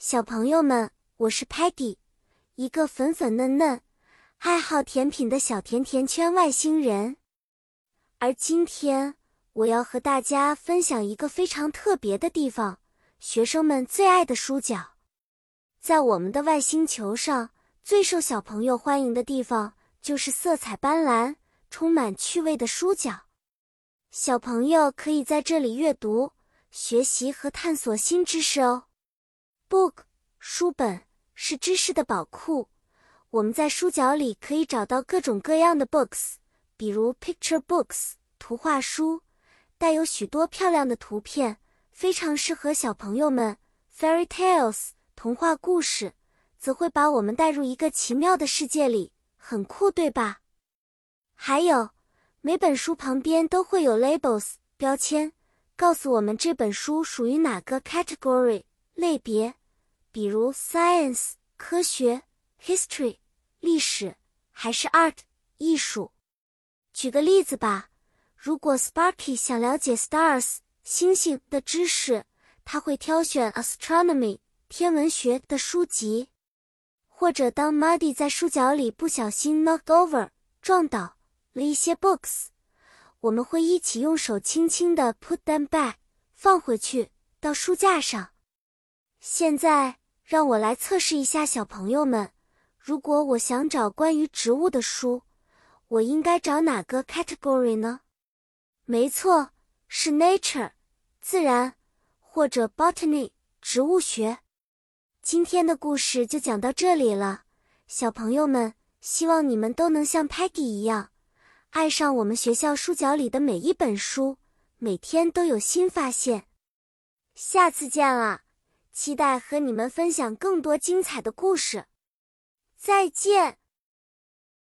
小朋友们，我是 Patty，一个粉粉嫩嫩、爱好甜品的小甜甜圈外星人。而今天我要和大家分享一个非常特别的地方——学生们最爱的书角。在我们的外星球上，最受小朋友欢迎的地方就是色彩斑斓、充满趣味的书角。小朋友可以在这里阅读。学习和探索新知识哦。Book 书本是知识的宝库，我们在书角里可以找到各种各样的 books，比如 picture books 图画书，带有许多漂亮的图片，非常适合小朋友们。Fairy tales 童话故事则会把我们带入一个奇妙的世界里，很酷，对吧？还有，每本书旁边都会有 labels 标签。告诉我们这本书属于哪个 category 类别，比如 science 科学、history 历史，还是 art 艺术。举个例子吧，如果 Sparky 想了解 stars 星星的知识，他会挑选 astronomy 天文学的书籍。或者当 Muddy 在书角里不小心 knock over 撞倒了一些 books。我们会一起用手轻轻地 put them back 放回去到书架上。现在让我来测试一下小朋友们，如果我想找关于植物的书，我应该找哪个 category 呢？没错，是 nature 自然或者 botany 植物学。今天的故事就讲到这里了，小朋友们，希望你们都能像 Peggy 一样。爱上我们学校书角里的每一本书，每天都有新发现。下次见了，期待和你们分享更多精彩的故事。再见。